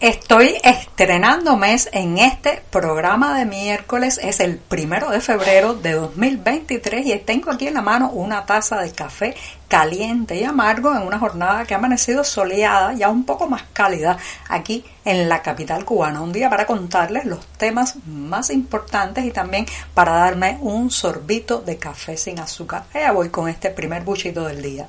Estoy estrenando mes en este programa de miércoles, es el primero de febrero de 2023 y tengo aquí en la mano una taza de café caliente y amargo en una jornada que ha amanecido soleada, ya un poco más cálida aquí en la capital cubana. Un día para contarles los temas más importantes y también para darme un sorbito de café sin azúcar. Allá voy con este primer buchito del día.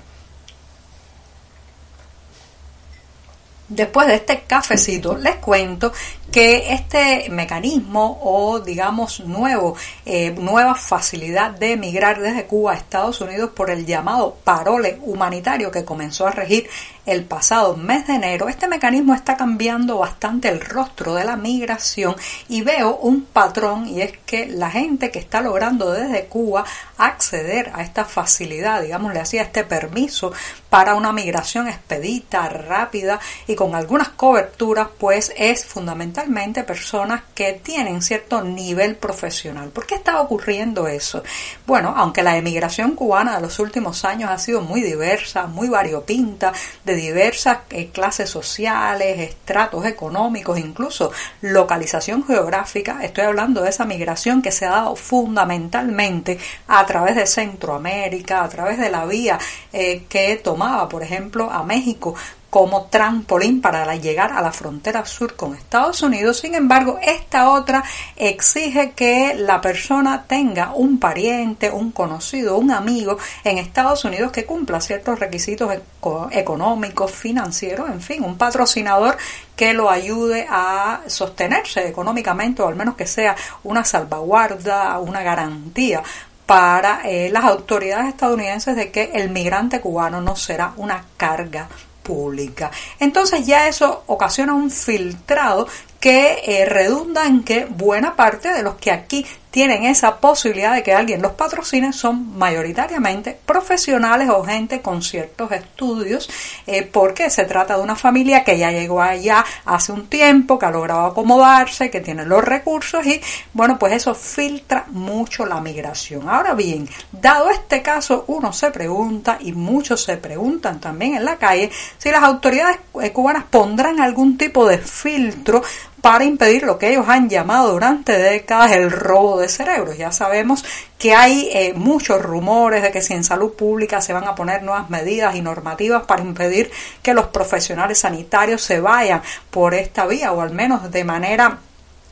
Después de este cafecito, les cuento que este mecanismo o digamos nuevo, eh, nueva facilidad de emigrar desde Cuba a Estados Unidos por el llamado parole humanitario que comenzó a regir el pasado mes de enero, este mecanismo está cambiando bastante el rostro de la migración y veo un patrón y es que la gente que está logrando desde Cuba acceder a esta facilidad, digamos, le hacía este permiso para una migración expedita, rápida y con algunas coberturas, pues es fundamentalmente personas que tienen cierto nivel profesional. ¿Por qué está ocurriendo eso? Bueno, aunque la emigración cubana de los últimos años ha sido muy diversa, muy variopinta, de diversas eh, clases sociales, estratos económicos, incluso localización geográfica. Estoy hablando de esa migración que se ha dado fundamentalmente a través de Centroamérica, a través de la vía eh, que tomaba, por ejemplo, a México como trampolín para llegar a la frontera sur con Estados Unidos. Sin embargo, esta otra exige que la persona tenga un pariente, un conocido, un amigo en Estados Unidos que cumpla ciertos requisitos económicos, financieros, en fin, un patrocinador que lo ayude a sostenerse económicamente o al menos que sea una salvaguarda, una garantía para eh, las autoridades estadounidenses de que el migrante cubano no será una carga pública. Entonces ya eso ocasiona un filtrado que eh, redunda en que buena parte de los que aquí tienen esa posibilidad de que alguien los patrocine son mayoritariamente profesionales o gente con ciertos estudios, eh, porque se trata de una familia que ya llegó allá hace un tiempo, que ha logrado acomodarse, que tiene los recursos y bueno, pues eso filtra mucho la migración. Ahora bien, dado este caso, uno se pregunta y muchos se preguntan también en la calle si las autoridades eh, cubanas pondrán algún tipo de filtro para impedir lo que ellos han llamado durante décadas el robo de cerebros. Ya sabemos que hay eh, muchos rumores de que si en salud pública se van a poner nuevas medidas y normativas para impedir que los profesionales sanitarios se vayan por esta vía o al menos de manera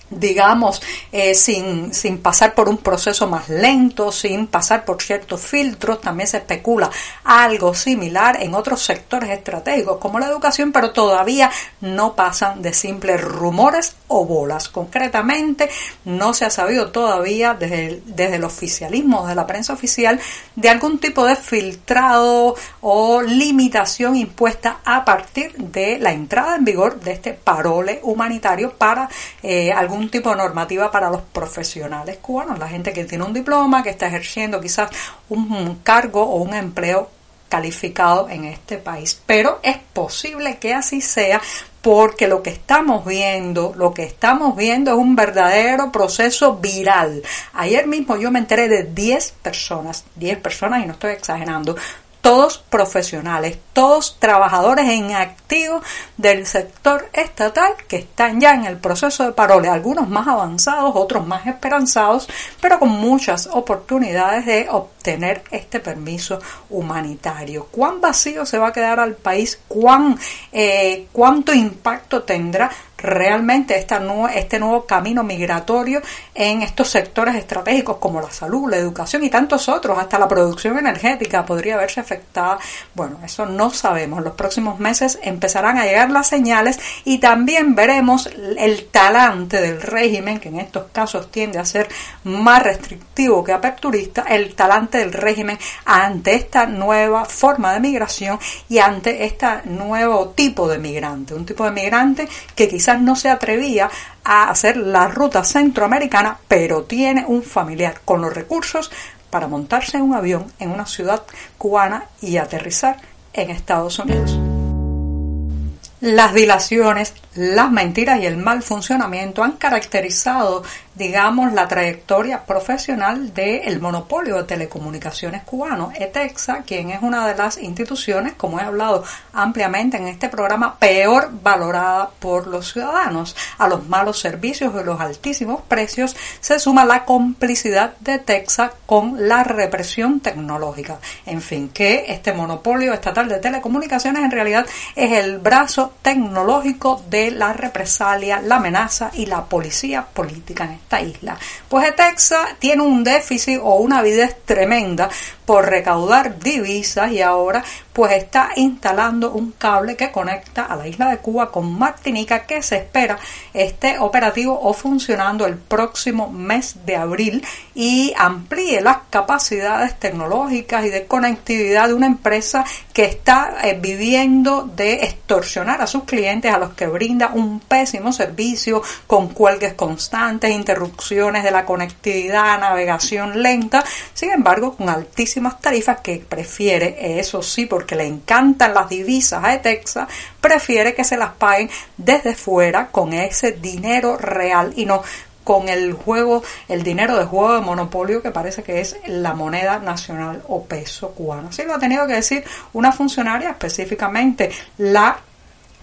digamos, eh, sin, sin pasar por un proceso más lento, sin pasar por ciertos filtros. También se especula algo similar en otros sectores estratégicos como la educación, pero todavía no pasan de simples rumores o bolas. Concretamente, no se ha sabido todavía desde el, desde el oficialismo, desde la prensa oficial, de algún tipo de filtrado o limitación impuesta a partir de la entrada en vigor de este parole humanitario para eh, algún un tipo de normativa para los profesionales cubanos, la gente que tiene un diploma, que está ejerciendo quizás un cargo o un empleo calificado en este país. Pero es posible que así sea porque lo que estamos viendo, lo que estamos viendo es un verdadero proceso viral. Ayer mismo yo me enteré de 10 personas, 10 personas y no estoy exagerando, todos profesionales, todos trabajadores en activo del sector estatal que están ya en el proceso de parole, algunos más avanzados, otros más esperanzados, pero con muchas oportunidades de obtener este permiso humanitario. ¿Cuán vacío se va a quedar al país? ¿Cuán, eh, ¿Cuánto impacto tendrá realmente esta este nuevo camino migratorio en estos sectores estratégicos como la salud, la educación y tantos otros, hasta la producción energética podría verse afectada. Bueno, eso no sabemos. Los próximos meses empezarán a llegar las señales y también veremos el talante del régimen, que en estos casos tiende a ser más restrictivo que aperturista, el talante del régimen ante esta nueva forma de migración y ante este nuevo tipo de migrante, un tipo de migrante que quizás no se atrevía a hacer la ruta centroamericana, pero tiene un familiar con los recursos para montarse en un avión en una ciudad cubana y aterrizar en Estados Unidos. Las dilaciones, las mentiras y el mal funcionamiento han caracterizado, digamos, la trayectoria profesional del monopolio de telecomunicaciones cubano, ETEXA, quien es una de las instituciones, como he hablado ampliamente en este programa, peor valorada por los ciudadanos. A los malos servicios y los altísimos precios se suma la complicidad de ETEXA con la represión tecnológica. En fin, que este monopolio estatal de telecomunicaciones en realidad es el brazo tecnológico de la represalia, la amenaza y la policía política en esta isla. Pues Texas tiene un déficit o una avidez tremenda por recaudar divisas y ahora pues está instalando un cable que conecta a la isla de Cuba con Martinica que se espera esté operativo o funcionando el próximo mes de abril y amplíe las capacidades tecnológicas y de conectividad de una empresa que está eh, viviendo de extorsionar a sus clientes a los que brinda un pésimo servicio con cuelgues constantes, interrupciones de la conectividad, navegación lenta, sin embargo con altísima tarifas que prefiere, eso sí, porque le encantan las divisas a Etexa, prefiere que se las paguen desde fuera con ese dinero real y no con el juego, el dinero de juego de monopolio que parece que es la moneda nacional o peso cubano. Así lo ha tenido que decir una funcionaria, específicamente la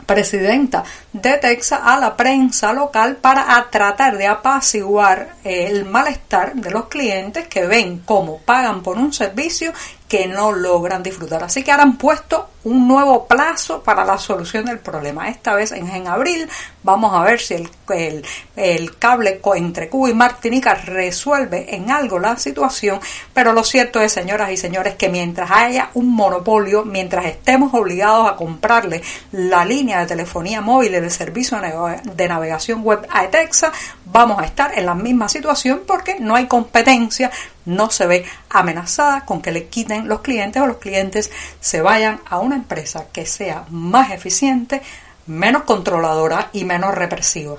presidenta de Texas a la prensa local para tratar de apaciguar el malestar de los clientes que ven cómo pagan por un servicio que no logran disfrutar. Así que ahora han puesto un nuevo plazo para la solución del problema. Esta vez en, en abril vamos a ver si el, cable entre Cuba y Martinica resuelve en algo la situación. Pero lo cierto es, señoras y señores, que mientras haya un monopolio, mientras estemos obligados a comprarle la línea de telefonía móvil y el servicio de navegación web a Etexa, vamos a estar en la misma situación porque no hay competencia, no se ve amenazada con que le quiten los clientes o los clientes se vayan a una empresa que sea más eficiente, menos controladora y menos represiva.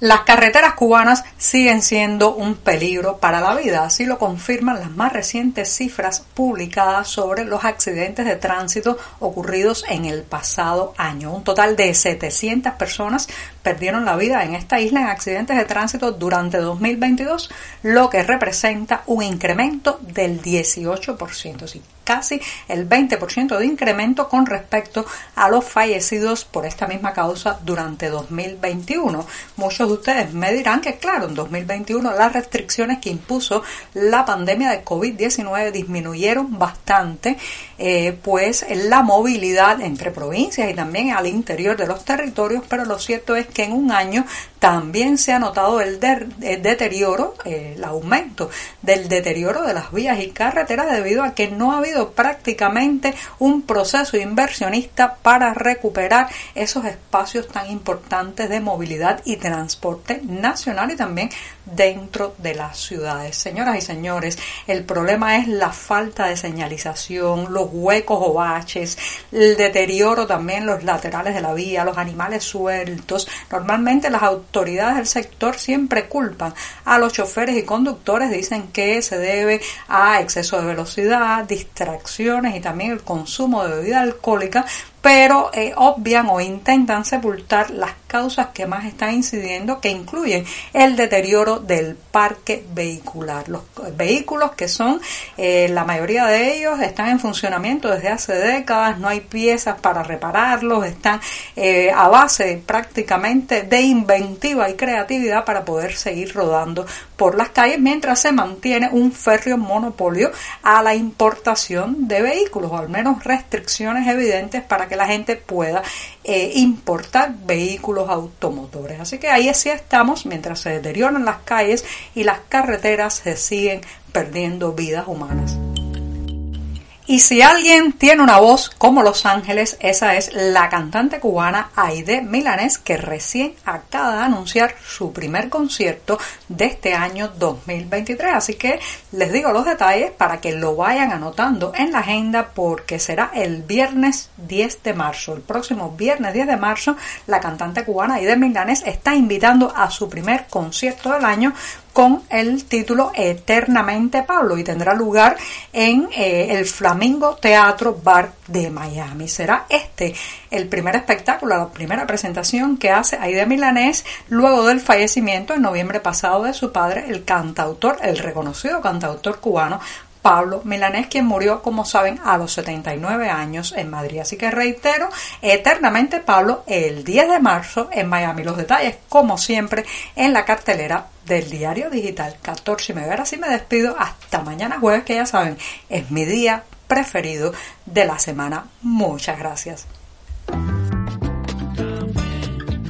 Las carreteras cubanas siguen siendo un peligro para la vida, así lo confirman las más recientes cifras publicadas sobre los accidentes de tránsito ocurridos en el pasado año. Un total de 700 personas perdieron la vida en esta isla en accidentes de tránsito durante 2022, lo que representa un incremento del 18% casi el 20% de incremento con respecto a los fallecidos por esta misma causa durante 2021. Muchos de ustedes me dirán que claro, en 2021 las restricciones que impuso la pandemia de COVID-19 disminuyeron bastante, eh, pues la movilidad entre provincias y también al interior de los territorios, pero lo cierto es que en un año también se ha notado el, deterioro, el aumento del deterioro de las vías y carreteras debido a que no ha habido prácticamente un proceso inversionista para recuperar esos espacios tan importantes de movilidad y transporte nacional y también dentro de las ciudades. Señoras y señores, el problema es la falta de señalización, los huecos o baches, el deterioro también los laterales de la vía, los animales sueltos. Normalmente las autoridades del sector siempre culpan a los choferes y conductores, dicen que se debe a exceso de velocidad, distracciones y también el consumo de bebida alcohólica, pero eh, obvian o intentan sepultar las causas que más están incidiendo, que incluyen el deterioro del parque vehicular. Los vehículos que son, eh, la mayoría de ellos están en funcionamiento desde hace décadas, no hay piezas para repararlos, están eh, a base prácticamente de inventiva y creatividad para poder seguir rodando por las calles mientras se mantiene un férreo monopolio a la importación de vehículos o al menos restricciones evidentes para que la gente pueda eh, importar vehículos automotores. Así que ahí sí estamos mientras se deterioran las calles y las carreteras se siguen perdiendo vidas humanas. Y si alguien tiene una voz como Los Ángeles, esa es la cantante cubana Aide Milanés, que recién acaba de anunciar su primer concierto de este año 2023. Así que les digo los detalles para que lo vayan anotando en la agenda porque será el viernes 10 de marzo. El próximo viernes 10 de marzo, la cantante cubana Aide Milanés está invitando a su primer concierto del año con el título Eternamente Pablo y tendrá lugar en eh, el Flamingo Teatro Bar de Miami. Será este el primer espectáculo, la primera presentación que hace Aida Milanés luego del fallecimiento en noviembre pasado de su padre, el cantautor, el reconocido cantautor cubano Pablo Milanés, quien murió, como saben, a los 79 años en Madrid. Así que reitero, eternamente Pablo, el 10 de marzo en Miami. Los detalles, como siempre, en la cartelera del diario digital 14 y media. Ahora me despido hasta mañana jueves, que ya saben, es mi día preferido de la semana. Muchas gracias.